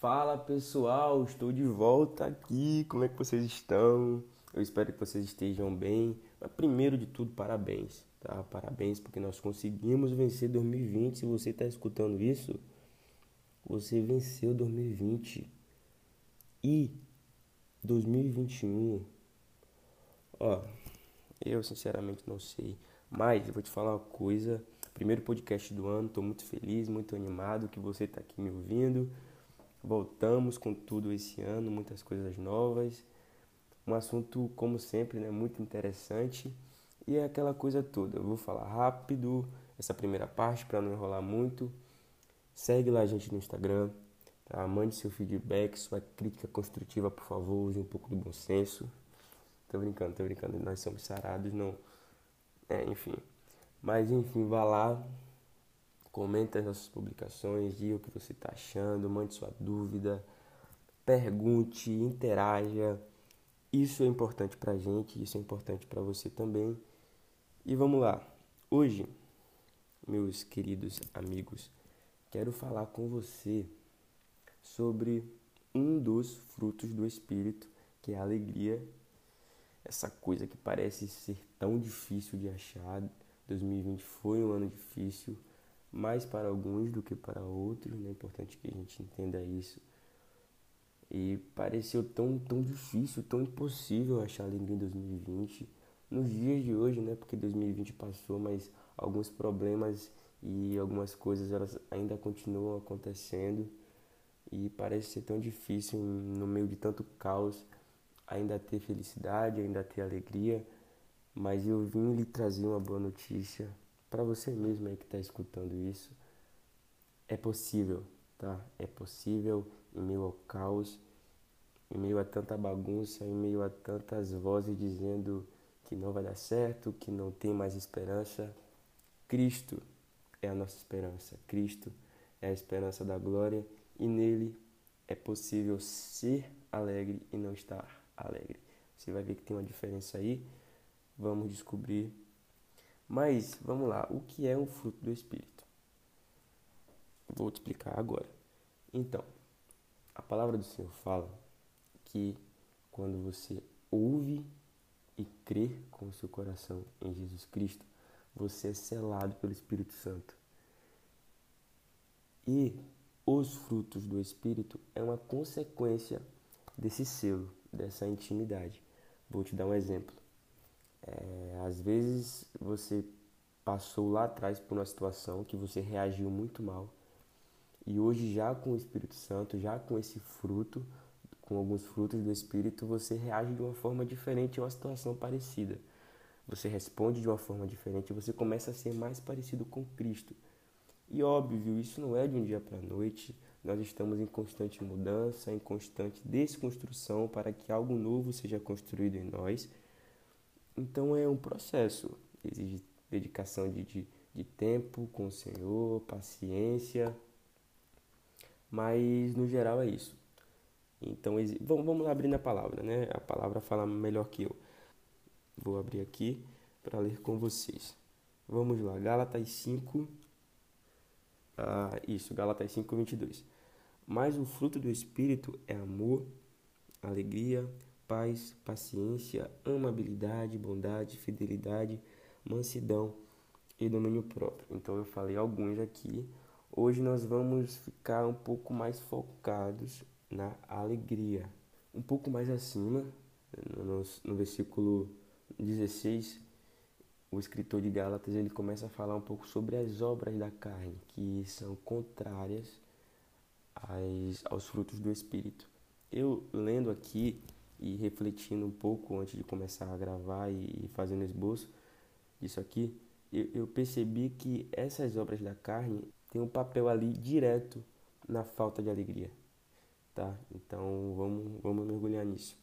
Fala pessoal, estou de volta aqui. Como é que vocês estão? Eu espero que vocês estejam bem. Mas primeiro de tudo, parabéns, tá? Parabéns porque nós conseguimos vencer 2020. Se você está escutando isso, você venceu 2020 e 2021. Ó, eu sinceramente não sei, mas eu vou te falar uma coisa. Primeiro podcast do ano, estou muito feliz, muito animado que você está aqui me ouvindo. Voltamos com tudo esse ano, muitas coisas novas. Um assunto, como sempre, né, muito interessante. E é aquela coisa toda. Eu vou falar rápido essa primeira parte para não enrolar muito. Segue lá a gente no Instagram. Tá? Mande seu feedback, sua crítica construtiva, por favor. Use um pouco do bom senso. Tô brincando, tô brincando. Nós somos sarados, não. É, enfim. Mas enfim, vá lá, Comenta as nossas publicações, diga o que você está achando, mande sua dúvida, pergunte, interaja. Isso é importante para a gente, isso é importante para você também. E vamos lá. Hoje, meus queridos amigos, quero falar com você sobre um dos frutos do Espírito, que é a alegria. Essa coisa que parece ser tão difícil de achar. 2020 foi um ano difícil mais para alguns do que para outros, né? é importante que a gente entenda isso. E pareceu tão, tão difícil, tão impossível achar alegria em 2020. Nos dias de hoje, né? Porque 2020 passou, mas alguns problemas e algumas coisas elas ainda continuam acontecendo. E parece ser tão difícil, no meio de tanto caos, ainda ter felicidade, ainda ter alegria. Mas eu vim lhe trazer uma boa notícia para você mesmo aí que está escutando isso, é possível, tá? É possível em meio ao caos, em meio a tanta bagunça, em meio a tantas vozes dizendo que não vai dar certo, que não tem mais esperança. Cristo é a nossa esperança. Cristo é a esperança da glória e nele é possível ser alegre e não estar alegre. Você vai ver que tem uma diferença aí. Vamos descobrir mas vamos lá, o que é um fruto do Espírito? Vou te explicar agora. Então, a palavra do Senhor fala que quando você ouve e crê com o seu coração em Jesus Cristo, você é selado pelo Espírito Santo. E os frutos do Espírito é uma consequência desse selo, dessa intimidade. Vou te dar um exemplo. É, às vezes você passou lá atrás por uma situação que você reagiu muito mal e hoje já com o Espírito Santo, já com esse fruto, com alguns frutos do Espírito, você reage de uma forma diferente a uma situação parecida. Você responde de uma forma diferente, você começa a ser mais parecido com Cristo. E óbvio, isso não é de um dia para a noite. Nós estamos em constante mudança, em constante desconstrução para que algo novo seja construído em nós então é um processo, exige dedicação de, de, de tempo com o Senhor, paciência, mas no geral é isso. Então vamos, vamos lá abrir na palavra, né? A palavra fala melhor que eu. Vou abrir aqui para ler com vocês. Vamos lá, Gálatas 5. Ah, isso, Gálatas 5, 22. Mas o fruto do Espírito é amor, alegria, paz, paciência, amabilidade, bondade, fidelidade, mansidão e domínio próprio. Então eu falei alguns aqui. Hoje nós vamos ficar um pouco mais focados na alegria. Um pouco mais acima, no, no versículo 16, o escritor de Gálatas ele começa a falar um pouco sobre as obras da carne, que são contrárias às, aos frutos do Espírito. Eu lendo aqui e refletindo um pouco antes de começar a gravar e fazendo esboço disso aqui, eu, eu percebi que essas obras da carne têm um papel ali direto na falta de alegria, tá? Então vamos, vamos mergulhar nisso.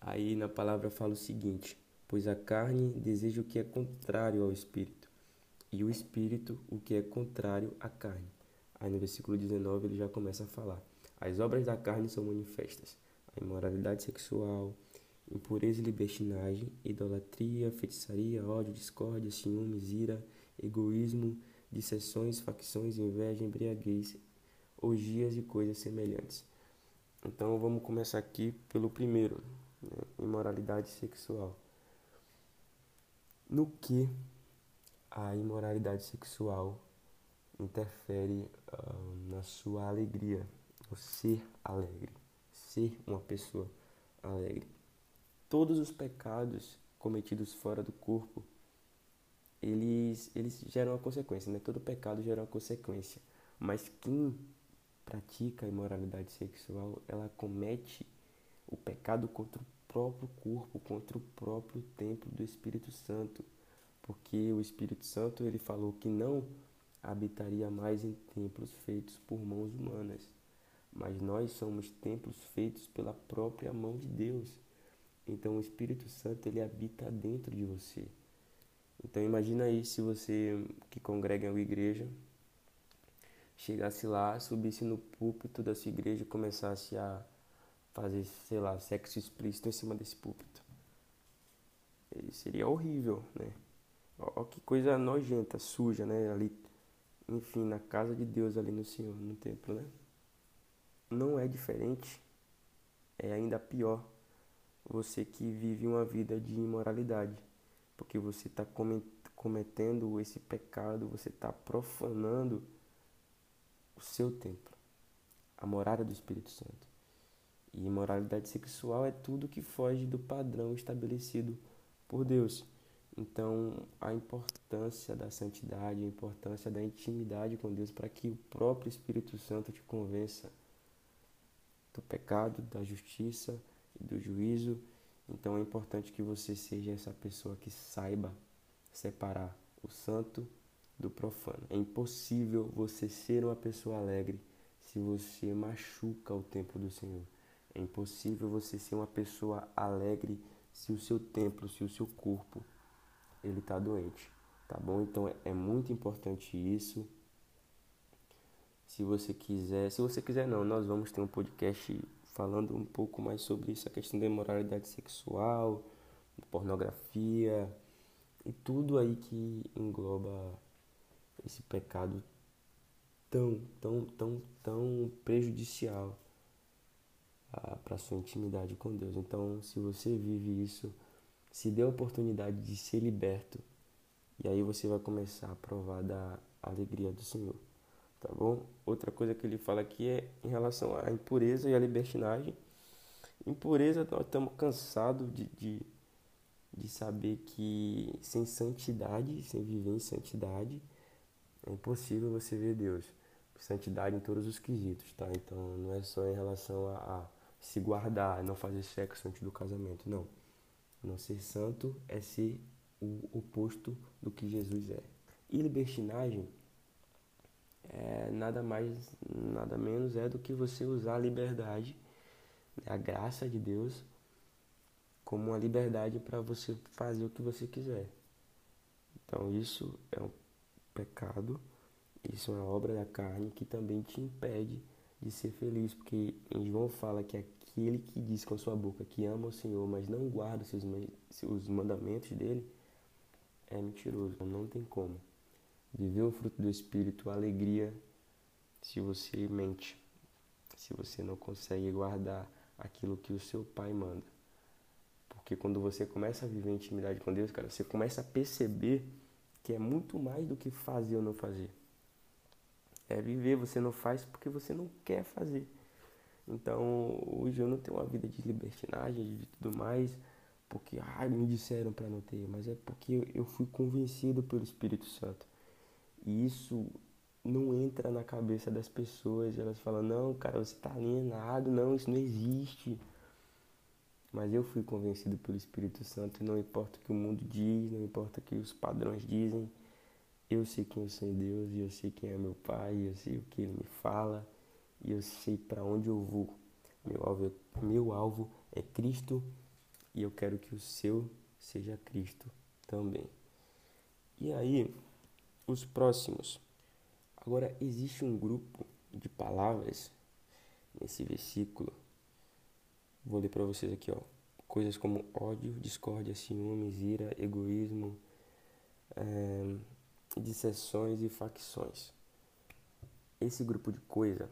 Aí na palavra fala o seguinte: pois a carne deseja o que é contrário ao espírito, e o espírito o que é contrário à carne. Aí no versículo 19 ele já começa a falar: as obras da carne são manifestas a imoralidade sexual, impureza e libertinagem, idolatria, feitiçaria, ódio, discórdia, ciúmes, ira, egoísmo, dissessões, facções, inveja, embriaguez, orgias e coisas semelhantes. Então vamos começar aqui pelo primeiro, né? imoralidade sexual. No que a imoralidade sexual interfere uh, na sua alegria, o ser alegre, ser uma pessoa alegre. Todos os pecados cometidos fora do corpo, eles, eles geram uma consequência, né? Todo pecado gera uma consequência. Mas quem pratica a imoralidade sexual, ela comete o pecado contra o próprio corpo, contra o próprio templo do Espírito Santo, porque o Espírito Santo ele falou que não habitaria mais em templos feitos por mãos humanas, mas nós somos templos feitos pela própria mão de Deus. Então o Espírito Santo ele habita dentro de você. Então imagina aí se você que congrega em uma igreja chegasse lá, subisse no púlpito da sua igreja e começasse a fazer, sei lá, sexo explícito em cima desse púlpito. E seria horrível, né? Olha que coisa nojenta, suja, né? Ali, enfim, na casa de Deus ali no Senhor, no templo, né? Não é diferente, é ainda pior você que vive uma vida de imoralidade, porque você está cometendo esse pecado, você está profanando o seu templo, a morada do Espírito Santo. E imoralidade sexual é tudo que foge do padrão estabelecido por Deus. Então, a importância da santidade, a importância da intimidade com Deus para que o próprio Espírito Santo te convença do pecado, da justiça e do juízo. Então, é importante que você seja essa pessoa que saiba separar o santo do profano. É impossível você ser uma pessoa alegre se você machuca o templo do Senhor. É impossível você ser uma pessoa alegre se o seu templo, se o seu corpo, ele está doente, tá bom? Então é, é muito importante isso. Se você quiser, se você quiser não, nós vamos ter um podcast falando um pouco mais sobre isso, a questão da imoralidade sexual, pornografia e tudo aí que engloba esse pecado tão, tão, tão, tão prejudicial para sua intimidade com Deus. Então, se você vive isso, se dê a oportunidade de ser liberto, e aí você vai começar a provar da alegria do Senhor, tá bom? Outra coisa que ele fala aqui é em relação à impureza e à libertinagem. Impureza, nós estamos cansados de, de, de saber que sem santidade, sem viver em santidade, é impossível você ver Deus. Santidade em todos os quesitos, tá? Então não é só em relação a se guardar, não fazer sexo antes do casamento, não. Não ser santo é ser o oposto do que Jesus é. E libertinagem é nada mais, nada menos é do que você usar a liberdade, né, a graça de Deus, como uma liberdade para você fazer o que você quiser. Então isso é um pecado, isso é uma obra da carne que também te impede de ser feliz, porque em João fala que aquele que diz com a sua boca que ama o Senhor, mas não guarda os, seus, os mandamentos dele, é mentiroso, não tem como. Viver o fruto do Espírito, alegria, se você mente, se você não consegue guardar aquilo que o seu pai manda. Porque quando você começa a viver intimidade com Deus, cara, você começa a perceber que é muito mais do que fazer ou não fazer. É viver, você não faz porque você não quer fazer. Então, hoje eu não tenho uma vida de libertinagem, de tudo mais, porque ai, me disseram para não ter, mas é porque eu fui convencido pelo Espírito Santo. E isso não entra na cabeça das pessoas, elas falam: "Não, cara, você está alienado, não, isso não existe". Mas eu fui convencido pelo Espírito Santo não importa o que o mundo diz, não importa o que os padrões dizem, eu sei quem eu sou em Deus e eu sei quem é meu Pai, eu sei o que Ele me fala e eu sei para onde eu vou. Meu alvo, é, meu alvo é Cristo e eu quero que o seu seja Cristo também. E aí, os próximos. Agora, existe um grupo de palavras nesse versículo Vou ler para vocês aqui, ó. coisas como ódio, discórdia, ciúmes, ira, egoísmo, é, e facções. Esse grupo de coisa,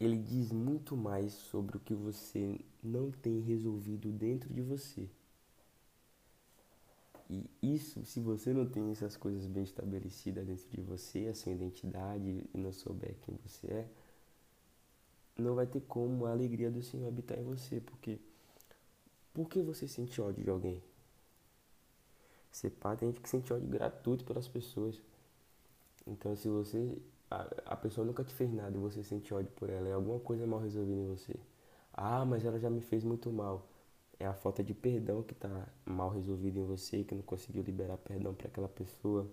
ele diz muito mais sobre o que você não tem resolvido dentro de você. E isso, se você não tem essas coisas bem estabelecidas dentro de você, a sua identidade e não souber quem você é, não vai ter como a alegria do Senhor habitar em você, porque por que você sente ódio de alguém? Você pá, tem gente que sente ódio gratuito pelas pessoas. Então se você. A, a pessoa nunca te fez nada e você sente ódio por ela, é alguma coisa mal resolvida em você. Ah, mas ela já me fez muito mal. É a falta de perdão que está mal resolvida em você, que não conseguiu liberar perdão para aquela pessoa.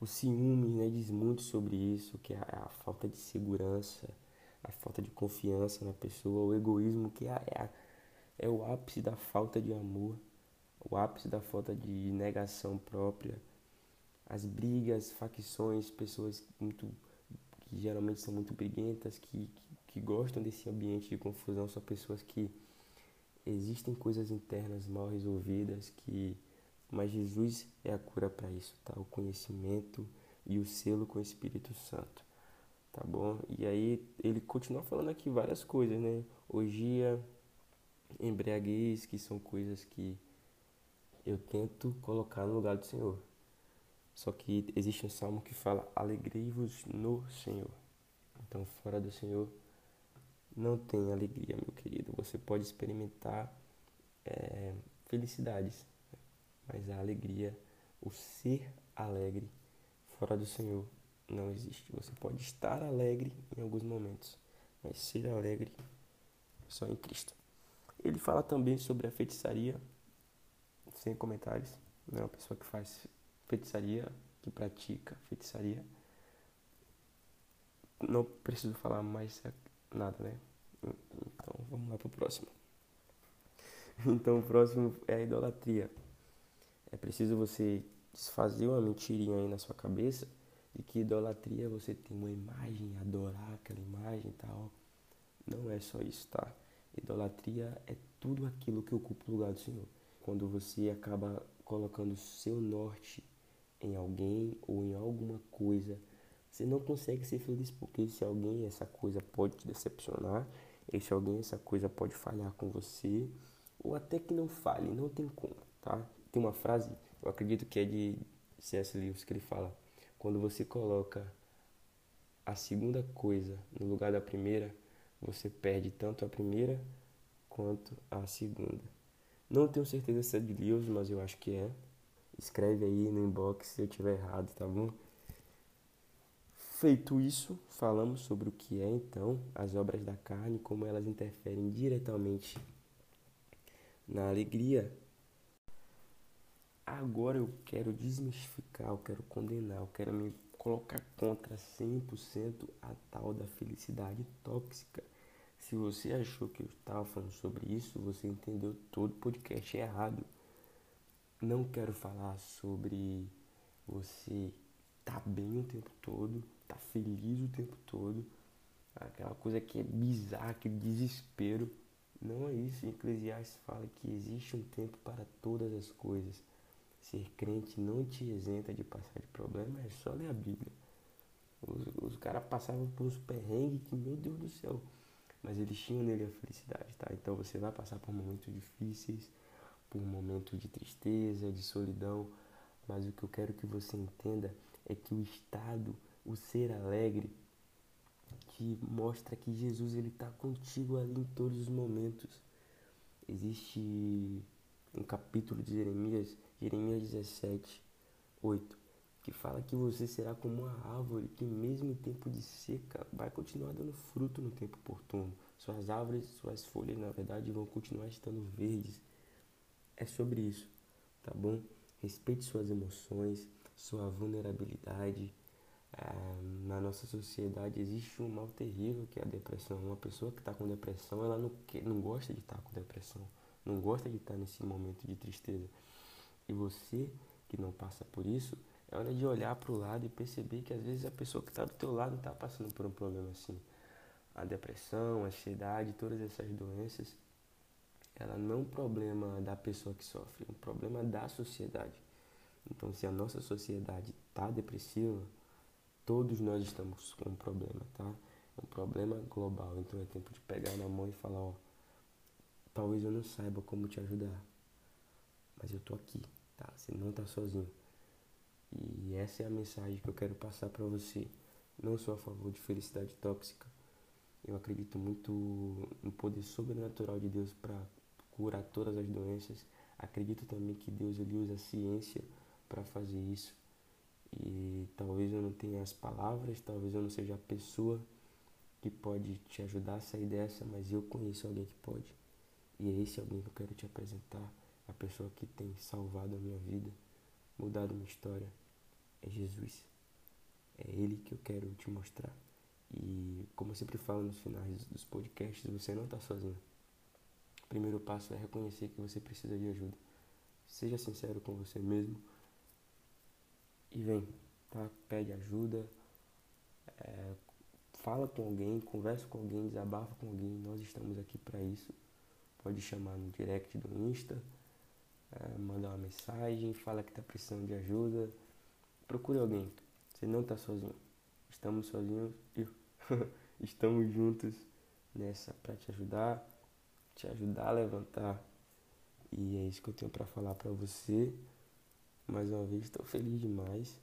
O ciúme né, diz muito sobre isso, que é a, a falta de segurança, a falta de confiança na pessoa, o egoísmo, que é, é, é o ápice da falta de amor, o ápice da falta de negação própria. As brigas, facções, pessoas muito que geralmente são muito briguentas, que, que, que gostam desse ambiente de confusão, são pessoas que existem coisas internas mal resolvidas que mas Jesus é a cura para isso, tá? O conhecimento e o selo com o Espírito Santo tá bom? E aí ele continua falando aqui várias coisas, né? Orgia, embriaguez, que são coisas que eu tento colocar no lugar do Senhor. Só que existe um salmo que fala: Alegrei-vos no Senhor. Então, fora do Senhor, não tem alegria, meu querido. Você pode experimentar é, felicidades, mas a alegria, o ser alegre, fora do Senhor, não existe. Você pode estar alegre em alguns momentos, mas ser alegre só em Cristo. Ele fala também sobre a feitiçaria, sem comentários. Não é uma pessoa que faz feitiçaria, que pratica feitiçaria. Não preciso falar mais nada, né? Então vamos lá pro próximo. Então o próximo é a idolatria. É preciso você desfazer uma mentirinha aí na sua cabeça de que idolatria é você tem uma imagem, adorar aquela imagem e tal. Não é só isso, tá? Idolatria é tudo aquilo que ocupa o lugar do Senhor. Quando você acaba colocando seu norte em alguém ou em alguma coisa, você não consegue ser feliz porque esse alguém, essa coisa pode te decepcionar, esse alguém, essa coisa pode falhar com você, ou até que não falhe, não tem como, tá? Tem uma frase, eu acredito que é de C.S. Lewis, que ele fala: quando você coloca a segunda coisa no lugar da primeira, você perde tanto a primeira quanto a segunda. Não tenho certeza se é de Lewis, mas eu acho que é. Escreve aí no inbox se eu tiver errado, tá bom? Feito isso, falamos sobre o que é então as obras da carne, como elas interferem diretamente na alegria Agora eu quero desmistificar, eu quero condenar, eu quero me colocar contra 100% a tal da felicidade tóxica. Se você achou que eu estava falando sobre isso, você entendeu todo o podcast errado. Não quero falar sobre você tá bem o tempo todo, tá feliz o tempo todo, aquela coisa que é bizarra, aquele desespero. Não é isso. Eclesiastes fala que existe um tempo para todas as coisas. Ser crente não te isenta de passar de problema, é só ler a Bíblia. Os, os caras passavam por uns perrengues que, meu Deus do céu, mas eles tinham nele a felicidade, tá? Então você vai passar por momentos difíceis, por momentos de tristeza, de solidão, mas o que eu quero que você entenda é que o estado, o ser alegre, que mostra que Jesus ele está contigo ali em todos os momentos. Existe um capítulo de Jeremias Jeremias 17, 8, que fala que você será como uma árvore que mesmo em tempo de seca vai continuar dando fruto no tempo oportuno. Suas árvores, suas folhas, na verdade, vão continuar estando verdes. É sobre isso, tá bom? Respeite suas emoções, sua vulnerabilidade. Ah, na nossa sociedade existe um mal terrível que é a depressão. Uma pessoa que está com depressão, ela não, não gosta de estar tá com depressão, não gosta de estar tá nesse momento de tristeza. E você que não passa por isso, é hora de olhar para o lado e perceber que às vezes a pessoa que está do teu lado está passando por um problema assim. A depressão, a ansiedade, todas essas doenças, ela não é um problema da pessoa que sofre, é um problema da sociedade. Então, se a nossa sociedade está depressiva, todos nós estamos com um problema, tá? É um problema global. Então, é tempo de pegar na mão e falar: ó, talvez eu não saiba como te ajudar, mas eu tô aqui, tá? Você não tá sozinho. E essa é a mensagem que eu quero passar para você. Não sou a favor de felicidade tóxica. Eu acredito muito no poder sobrenatural de Deus para curar todas as doenças. Acredito também que Deus ele usa a ciência para fazer isso. E talvez eu não tenha as palavras, talvez eu não seja a pessoa que pode te ajudar a sair dessa, mas eu conheço alguém que pode. E é esse alguém que eu quero te apresentar, a pessoa que tem salvado a minha vida, mudado minha história, é Jesus. É Ele que eu quero te mostrar. E como eu sempre falo nos finais dos podcasts, você não está sozinho. Primeiro passo é reconhecer que você precisa de ajuda. Seja sincero com você mesmo e vem, tá? Pede ajuda, é, fala com alguém, conversa com alguém, desabafa com alguém. Nós estamos aqui para isso. Pode chamar no direct do Insta, é, mandar uma mensagem, fala que está precisando de ajuda. Procure alguém. Você não está sozinho. Estamos sozinhos e estamos juntos nessa para te ajudar, te ajudar a levantar. E é isso que eu tenho para falar para você. Mais uma vez, estou feliz demais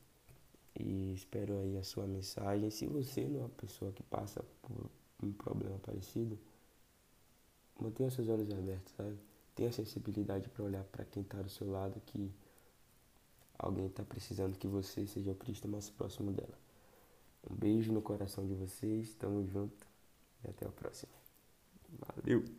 e espero aí a sua mensagem. Se você não é uma pessoa que passa por um problema parecido, mantenha seus olhos abertos, sabe? Tenha sensibilidade para olhar para quem está do seu lado que alguém está precisando que você seja o Cristo mais próximo dela. Um beijo no coração de vocês, tamo junto e até o próximo. Valeu!